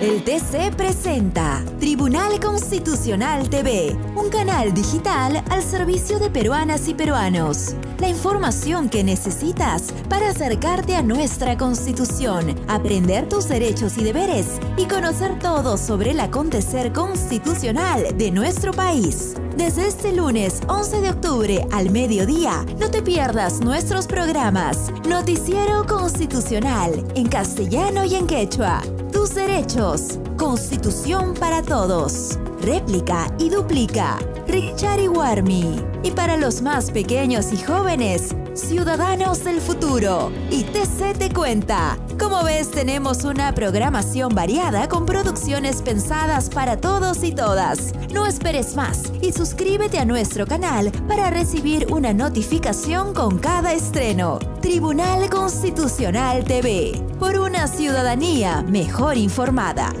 El TC presenta Tribunal Constitucional TV, un canal digital al servicio de peruanas y peruanos. La información que necesitas para acercarte a nuestra Constitución, aprender tus derechos y deberes y conocer todo sobre el acontecer constitucional de nuestro país. Desde este lunes 11 de octubre al mediodía, no te pierdas nuestros programas Noticiero Constitucional en castellano y en quechua. Derechos. Constitución para todos. Réplica y duplica. Richari Warmi. Y para los más pequeños y jóvenes, Ciudadanos del Futuro. Y TC te cuenta. Como ves, tenemos una programación variada con producciones pensadas para todos y todas. No esperes más y suscríbete a nuestro canal para recibir una notificación con cada estreno. Tribunal Constitucional TV. Por una ciudadanía mejor informada.